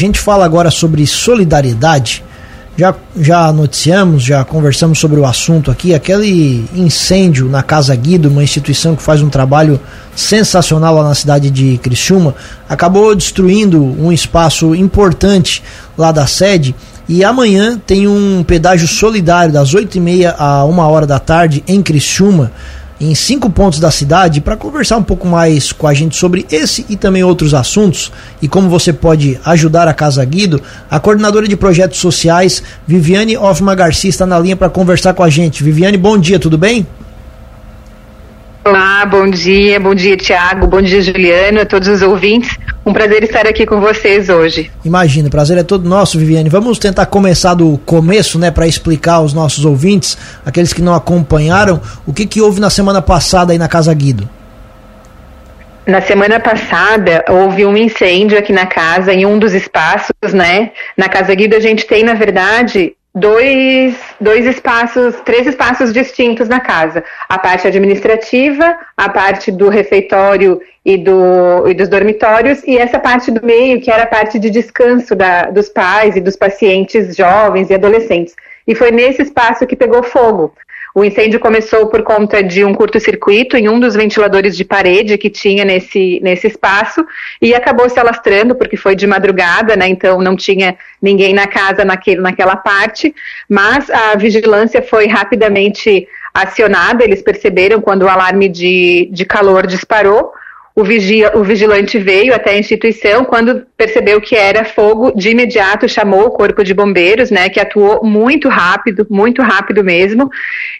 gente fala agora sobre solidariedade. Já, já noticiamos, já conversamos sobre o assunto aqui, aquele incêndio na Casa Guido, uma instituição que faz um trabalho sensacional lá na cidade de Criciúma, acabou destruindo um espaço importante lá da sede. E amanhã tem um pedágio solidário das 8h30 a 1 hora da tarde em Criciúma em cinco pontos da cidade para conversar um pouco mais com a gente sobre esse e também outros assuntos e como você pode ajudar a Casa Guido. A coordenadora de projetos sociais, Viviane Hoffman Garcia, está na linha para conversar com a gente. Viviane, bom dia, tudo bem? Olá, bom dia, bom dia Tiago, bom dia Juliano, a todos os ouvintes. Um prazer estar aqui com vocês hoje. Imagina, o prazer é todo nosso, Viviane. Vamos tentar começar do começo, né, para explicar aos nossos ouvintes, aqueles que não acompanharam, o que, que houve na semana passada aí na Casa Guido. Na semana passada houve um incêndio aqui na casa, em um dos espaços, né? Na Casa Guido a gente tem, na verdade, dois, dois espaços, três espaços distintos na casa. A parte administrativa, a parte do refeitório e, do, e dos dormitórios, e essa parte do meio, que era a parte de descanso da, dos pais e dos pacientes jovens e adolescentes. E foi nesse espaço que pegou fogo. O incêndio começou por conta de um curto-circuito em um dos ventiladores de parede que tinha nesse, nesse espaço e acabou se alastrando porque foi de madrugada, né? Então não tinha ninguém na casa naquele, naquela parte, mas a vigilância foi rapidamente acionada. Eles perceberam quando o alarme de, de calor disparou o, vigia, o vigilante veio até a instituição, quando percebeu que era fogo, de imediato chamou o corpo de bombeiros, né, que atuou muito rápido, muito rápido mesmo,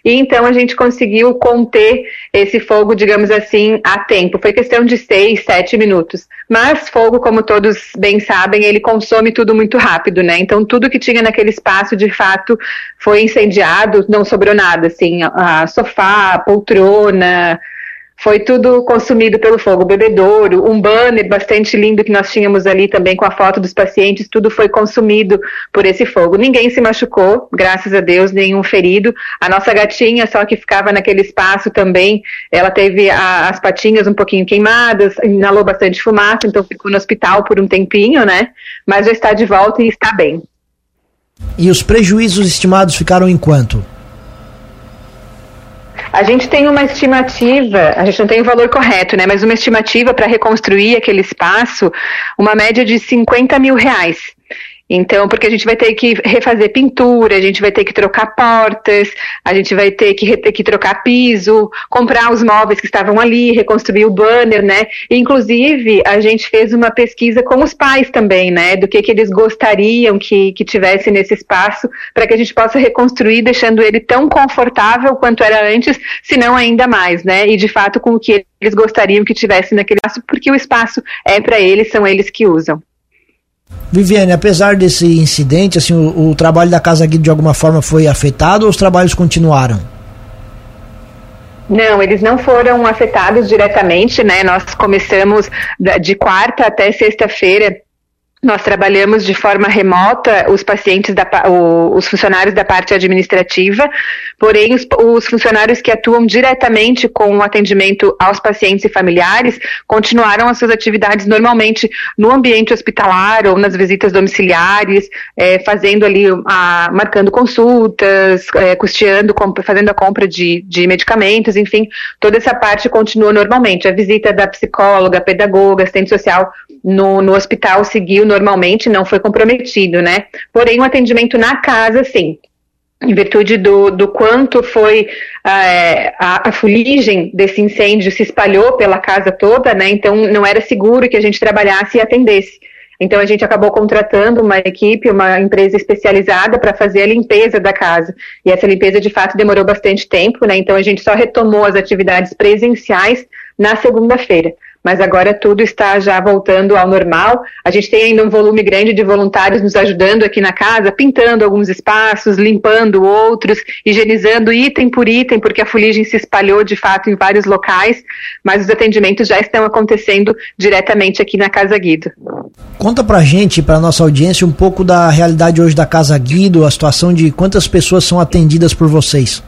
e então a gente conseguiu conter esse fogo, digamos assim, a tempo. Foi questão de seis, sete minutos. Mas fogo, como todos bem sabem, ele consome tudo muito rápido, né? Então tudo que tinha naquele espaço, de fato, foi incendiado, não sobrou nada, assim, a, a sofá, a poltrona, foi tudo consumido pelo fogo. bebedouro, um banner bastante lindo que nós tínhamos ali também com a foto dos pacientes, tudo foi consumido por esse fogo. Ninguém se machucou, graças a Deus, nenhum ferido. A nossa gatinha, só que ficava naquele espaço também, ela teve a, as patinhas um pouquinho queimadas, inalou bastante fumaça, então ficou no hospital por um tempinho, né? Mas já está de volta e está bem. E os prejuízos estimados ficaram em quanto? A gente tem uma estimativa, a gente não tem o valor correto, né? Mas uma estimativa para reconstruir aquele espaço, uma média de 50 mil reais. Então, porque a gente vai ter que refazer pintura, a gente vai ter que trocar portas, a gente vai ter que, ter que trocar piso, comprar os móveis que estavam ali, reconstruir o banner, né? Inclusive, a gente fez uma pesquisa com os pais também, né? Do que, que eles gostariam que, que tivesse nesse espaço, para que a gente possa reconstruir, deixando ele tão confortável quanto era antes, se não ainda mais, né? E de fato com o que eles gostariam que tivesse naquele espaço, porque o espaço é para eles, são eles que usam. Viviane, apesar desse incidente, assim, o, o trabalho da Casa Guido de alguma forma foi afetado ou os trabalhos continuaram? Não, eles não foram afetados diretamente, né? Nós começamos de quarta até sexta-feira nós trabalhamos de forma remota os pacientes, da, os funcionários da parte administrativa, porém os, os, funcionários que atuam diretamente com o atendimento aos pacientes e familiares continuaram as suas atividades normalmente no ambiente hospitalar ou nas visitas domiciliares, é, fazendo ali, a, marcando consultas, é, custeando, fazendo a compra de, de medicamentos, enfim, toda essa parte continua normalmente. A visita da psicóloga, pedagoga, assistente social no, no hospital seguiu normalmente, não foi comprometido, né? Porém, o atendimento na casa, sim. Em virtude do, do quanto foi é, a, a fuligem desse incêndio se espalhou pela casa toda, né? Então não era seguro que a gente trabalhasse e atendesse. Então a gente acabou contratando uma equipe, uma empresa especializada para fazer a limpeza da casa. E essa limpeza de fato demorou bastante tempo, né? Então a gente só retomou as atividades presenciais na segunda-feira mas agora tudo está já voltando ao normal. A gente tem ainda um volume grande de voluntários nos ajudando aqui na casa, pintando alguns espaços, limpando outros, higienizando item por item, porque a fuligem se espalhou de fato em vários locais, mas os atendimentos já estão acontecendo diretamente aqui na Casa Guido. Conta pra gente, pra nossa audiência, um pouco da realidade hoje da Casa Guido, a situação de quantas pessoas são atendidas por vocês.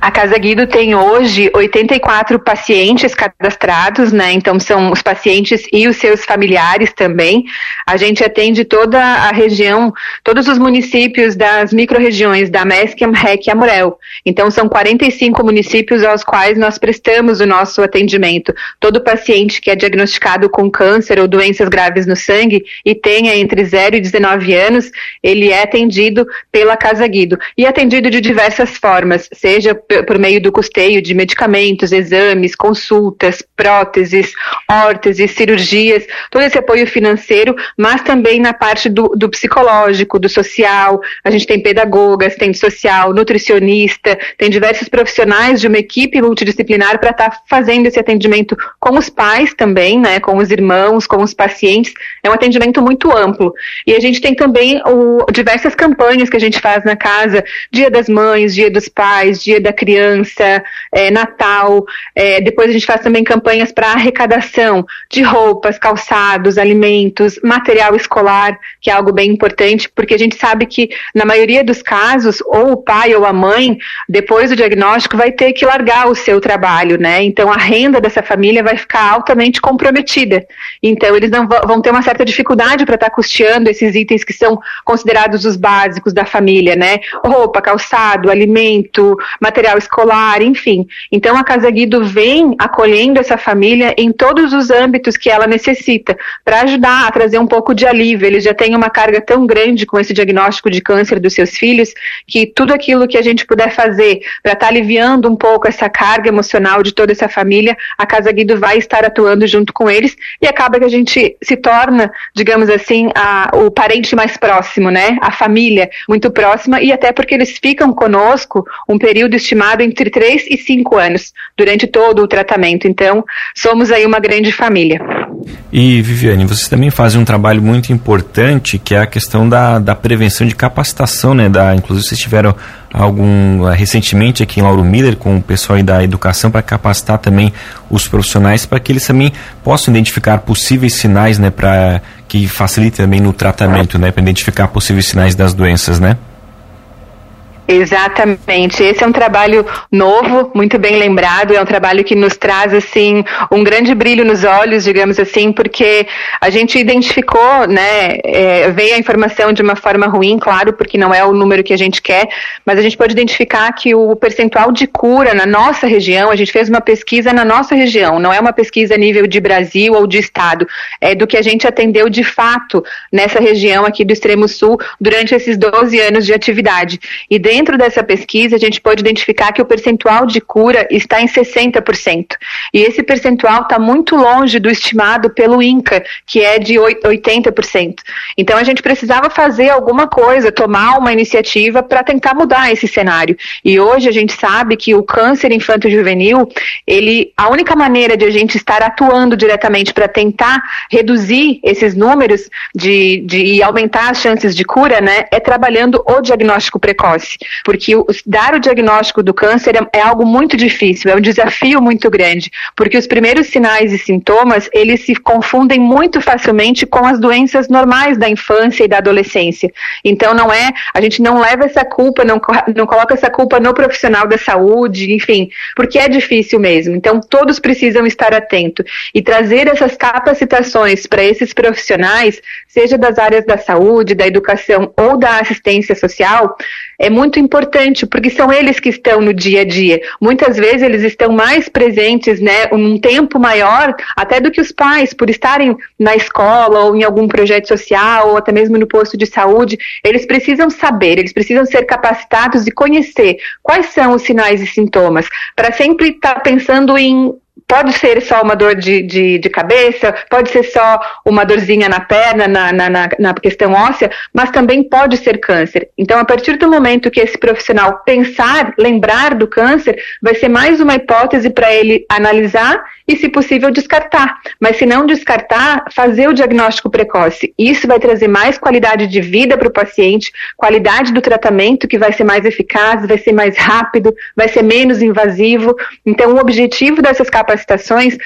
A Casa Guido tem hoje 84 pacientes cadastrados, né? Então são os pacientes e os seus familiares também. A gente atende toda a região, todos os municípios das microrregiões da Mesquim, Rec e Amorel. Então são 45 municípios aos quais nós prestamos o nosso atendimento. Todo paciente que é diagnosticado com câncer ou doenças graves no sangue e tenha entre 0 e 19 anos, ele é atendido pela Casa Guido e atendido de diversas formas, seja por meio do custeio de medicamentos, exames, consultas, próteses, órteses, cirurgias, todo esse apoio financeiro, mas também na parte do, do psicológico, do social. A gente tem pedagogas, tem social, nutricionista, tem diversos profissionais de uma equipe multidisciplinar para estar tá fazendo esse atendimento com os pais também, né, com os irmãos, com os pacientes. É um atendimento muito amplo. E a gente tem também o, diversas campanhas que a gente faz na casa, Dia das Mães, Dia dos Pais, Dia da criança, é, Natal. É, depois a gente faz também campanhas para arrecadação de roupas, calçados, alimentos, material escolar, que é algo bem importante, porque a gente sabe que na maioria dos casos, ou o pai ou a mãe, depois do diagnóstico, vai ter que largar o seu trabalho, né? Então a renda dessa família vai ficar altamente comprometida. Então eles não vão ter uma certa dificuldade para estar tá custeando esses itens que são considerados os básicos da família, né? Roupa, calçado, alimento, material material escolar, enfim. Então a Casa Guido vem acolhendo essa família em todos os âmbitos que ela necessita, para ajudar a trazer um pouco de alívio. Eles já têm uma carga tão grande com esse diagnóstico de câncer dos seus filhos, que tudo aquilo que a gente puder fazer para estar tá aliviando um pouco essa carga emocional de toda essa família, a Casa Guido vai estar atuando junto com eles e acaba que a gente se torna, digamos assim, a, o parente mais próximo, né? A família muito próxima e até porque eles ficam conosco um período estimado estimado entre 3 e 5 anos durante todo o tratamento. Então, somos aí uma grande família. E, Viviane, vocês também fazem um trabalho muito importante que é a questão da, da prevenção de capacitação, né? Da, inclusive, vocês tiveram algum eh, recentemente aqui em Lauro Miller com o pessoal da educação para capacitar também os profissionais para que eles também possam identificar possíveis sinais, né? Para que facilite também no tratamento, né? Para identificar possíveis sinais das doenças, né? Exatamente. Esse é um trabalho novo, muito bem lembrado. É um trabalho que nos traz assim um grande brilho nos olhos, digamos assim, porque a gente identificou, né? É, veio a informação de uma forma ruim, claro, porque não é o número que a gente quer, mas a gente pode identificar que o percentual de cura na nossa região, a gente fez uma pesquisa na nossa região, não é uma pesquisa a nível de Brasil ou de estado, é do que a gente atendeu de fato nessa região aqui do extremo sul durante esses 12 anos de atividade. E dentro dessa pesquisa, a gente pode identificar que o percentual de cura está em 60%. E esse percentual está muito longe do estimado pelo INCA, que é de 80%. Então, a gente precisava fazer alguma coisa, tomar uma iniciativa para tentar mudar esse cenário. E hoje a gente sabe que o câncer infanto-juvenil, ele, a única maneira de a gente estar atuando diretamente para tentar reduzir esses números de, de, e aumentar as chances de cura, né, é trabalhando o diagnóstico precoce porque dar o diagnóstico do câncer é, é, algo muito difícil, é um desafio muito grande, porque os primeiros sinais e sintomas, eles se confundem muito facilmente com as doenças normais da infância e da adolescência. Então não é, a gente não leva essa culpa, não, não coloca essa culpa no profissional da saúde, enfim, porque é difícil mesmo. Então todos precisam estar atentos e trazer essas capacitações para esses profissionais, seja das áreas da saúde, da educação ou da assistência social, é muito importante, porque são eles que estão no dia a dia. Muitas vezes eles estão mais presentes, né, um tempo maior, até do que os pais, por estarem na escola ou em algum projeto social ou até mesmo no posto de saúde. Eles precisam saber, eles precisam ser capacitados e conhecer quais são os sinais e sintomas, para sempre estar tá pensando em pode ser só uma dor de, de, de, cabeça, pode ser só uma dorzinha na perna, na, na, na, na, questão óssea, mas também pode ser câncer. Então, a partir do momento que esse profissional pensar, lembrar do câncer, vai ser mais uma hipótese para ele analisar e, se possível, descartar. Mas se não descartar, fazer o diagnóstico precoce. Isso vai trazer mais qualidade de vida para o paciente, qualidade do tratamento que vai ser mais eficaz, vai ser mais rápido, vai ser menos invasivo. Então, o objetivo dessas capacitações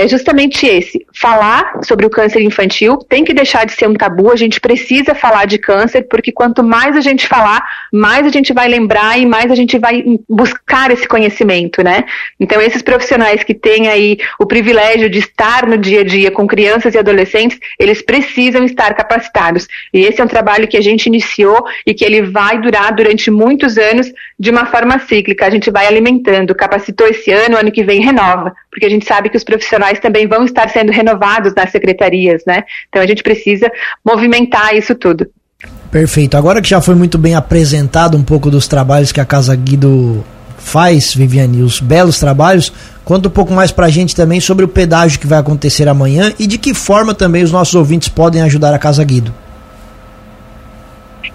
é justamente esse: falar sobre o câncer infantil tem que deixar de ser um tabu. A gente precisa falar de câncer, porque quanto mais a gente falar, mais a gente vai lembrar e mais a gente vai buscar esse conhecimento, né? Então, esses profissionais que têm aí o privilégio de estar no dia a dia com crianças e adolescentes, eles precisam estar capacitados. E esse é um trabalho que a gente iniciou e que ele vai durar durante muitos anos de uma forma cíclica. A gente vai alimentando. Capacitou esse ano, ano que vem renova, porque a gente sabe que os profissionais também vão estar sendo renovados nas secretarias, né? Então a gente precisa movimentar isso tudo. Perfeito. Agora que já foi muito bem apresentado um pouco dos trabalhos que a Casa Guido faz, Viviane, os belos trabalhos, conta um pouco mais pra gente também sobre o pedágio que vai acontecer amanhã e de que forma também os nossos ouvintes podem ajudar a Casa Guido.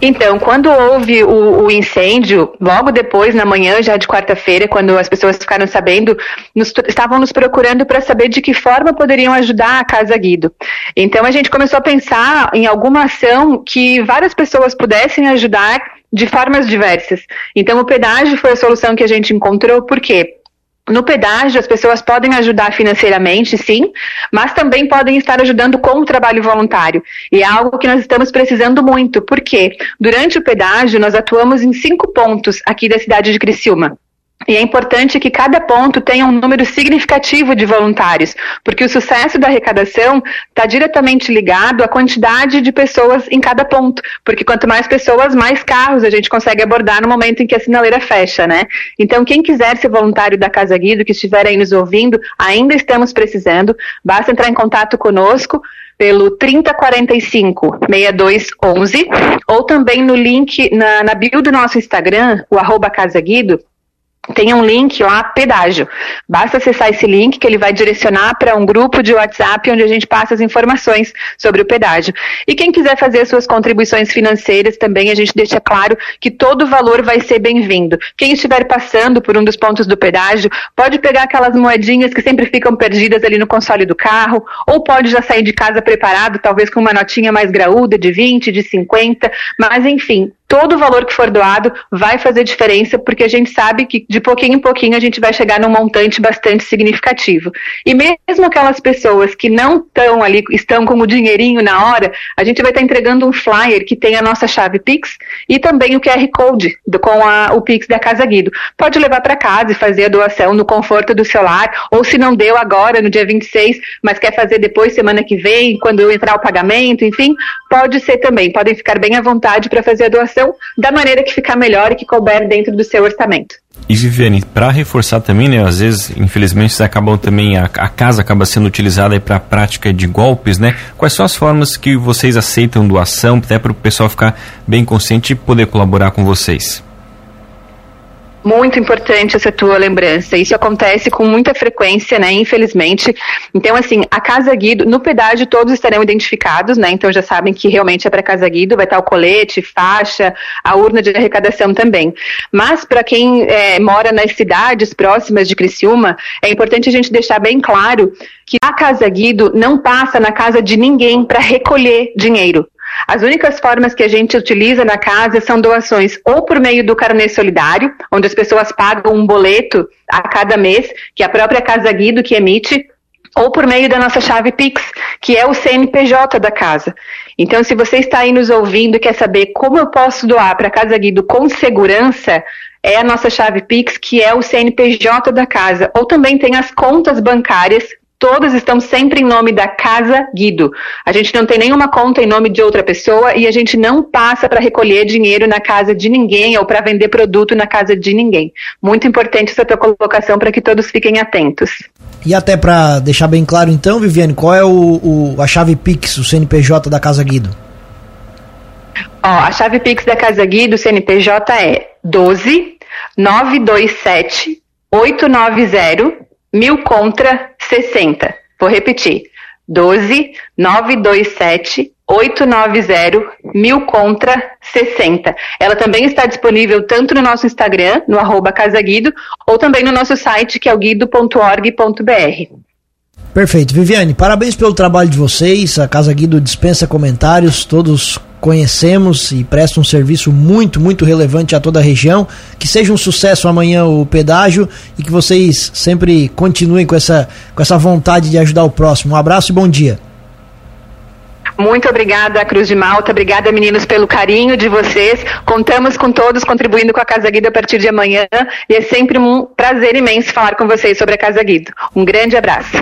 Então, quando houve o, o, incêndio, logo depois, na manhã já de quarta-feira, quando as pessoas ficaram sabendo, nos, estavam nos procurando para saber de que forma poderiam ajudar a Casa Guido. Então, a gente começou a pensar em alguma ação que várias pessoas pudessem ajudar de formas diversas. Então, o pedágio foi a solução que a gente encontrou, por quê? No pedágio, as pessoas podem ajudar financeiramente, sim, mas também podem estar ajudando com o trabalho voluntário. E é algo que nós estamos precisando muito, porque durante o pedágio nós atuamos em cinco pontos aqui da cidade de Criciúma. E é importante que cada ponto tenha um número significativo de voluntários, porque o sucesso da arrecadação está diretamente ligado à quantidade de pessoas em cada ponto. Porque quanto mais pessoas, mais carros a gente consegue abordar no momento em que a sinaleira fecha, né? Então, quem quiser ser voluntário da Casa Guido, que estiver aí nos ouvindo, ainda estamos precisando, basta entrar em contato conosco pelo 3045 6211 ou também no link na, na bio do nosso Instagram, o arroba Casa Guido, tem um link lá, pedágio. Basta acessar esse link que ele vai direcionar para um grupo de WhatsApp onde a gente passa as informações sobre o pedágio. E quem quiser fazer suas contribuições financeiras também, a gente deixa claro que todo o valor vai ser bem-vindo. Quem estiver passando por um dos pontos do pedágio, pode pegar aquelas moedinhas que sempre ficam perdidas ali no console do carro, ou pode já sair de casa preparado, talvez com uma notinha mais graúda de 20, de 50, mas enfim, todo o valor que for doado vai fazer diferença, porque a gente sabe que de pouquinho em pouquinho a gente vai chegar num montante bastante significativo. E mesmo aquelas pessoas que não estão ali, estão com o dinheirinho na hora, a gente vai estar entregando um flyer que tem a nossa chave Pix e também o QR Code do, com a, o Pix da Casa Guido. Pode levar para casa e fazer a doação no conforto do celular, ou se não deu agora, no dia 26, mas quer fazer depois, semana que vem, quando entrar o pagamento, enfim, pode ser também. Podem ficar bem à vontade para fazer a doação da maneira que ficar melhor e que couber dentro do seu orçamento. E Viviane, para reforçar também, né, às vezes, infelizmente, acabam também a, a casa acaba sendo utilizada para a prática de golpes, né? Quais são as formas que vocês aceitam doação, até para o pessoal ficar bem consciente e poder colaborar com vocês? Muito importante essa tua lembrança. Isso acontece com muita frequência, né? Infelizmente. Então, assim, a Casa Guido, no pedágio todos estarão identificados, né? Então já sabem que realmente é para Casa Guido, vai estar o colete, faixa, a urna de arrecadação também. Mas para quem é, mora nas cidades próximas de Criciúma, é importante a gente deixar bem claro que a Casa Guido não passa na casa de ninguém para recolher dinheiro. As únicas formas que a gente utiliza na casa são doações ou por meio do carnê solidário, onde as pessoas pagam um boleto a cada mês, que é a própria Casa Guido que emite, ou por meio da nossa chave Pix, que é o CNPJ da casa. Então, se você está aí nos ouvindo e quer saber como eu posso doar para a Casa Guido com segurança, é a nossa chave Pix, que é o CNPJ da casa. Ou também tem as contas bancárias todas estão sempre em nome da Casa Guido. A gente não tem nenhuma conta em nome de outra pessoa e a gente não passa para recolher dinheiro na casa de ninguém ou para vender produto na casa de ninguém. Muito importante essa tua colocação para que todos fiquem atentos. E até para deixar bem claro então, Viviane, qual é o, o, a chave Pix, o CNPJ da Casa Guido? Ó, a chave Pix da Casa Guido, CNPJ é 12 927 890 mil contra 60. Vou repetir. 12 927 890 mil contra 60. Ela também está disponível tanto no nosso Instagram, no arroba Casaguido, ou também no nosso site, que é o guido.org.br. Perfeito. Viviane, parabéns pelo trabalho de vocês. A Casa Guido dispensa comentários, todos conhecemos e presta um serviço muito, muito relevante a toda a região. Que seja um sucesso amanhã o pedágio e que vocês sempre continuem com essa, com essa vontade de ajudar o próximo. Um abraço e bom dia. Muito obrigada, Cruz de Malta. Obrigada, meninos, pelo carinho de vocês. Contamos com todos contribuindo com a Casa Guido a partir de amanhã. E é sempre um prazer imenso falar com vocês sobre a Casa Guido. Um grande abraço.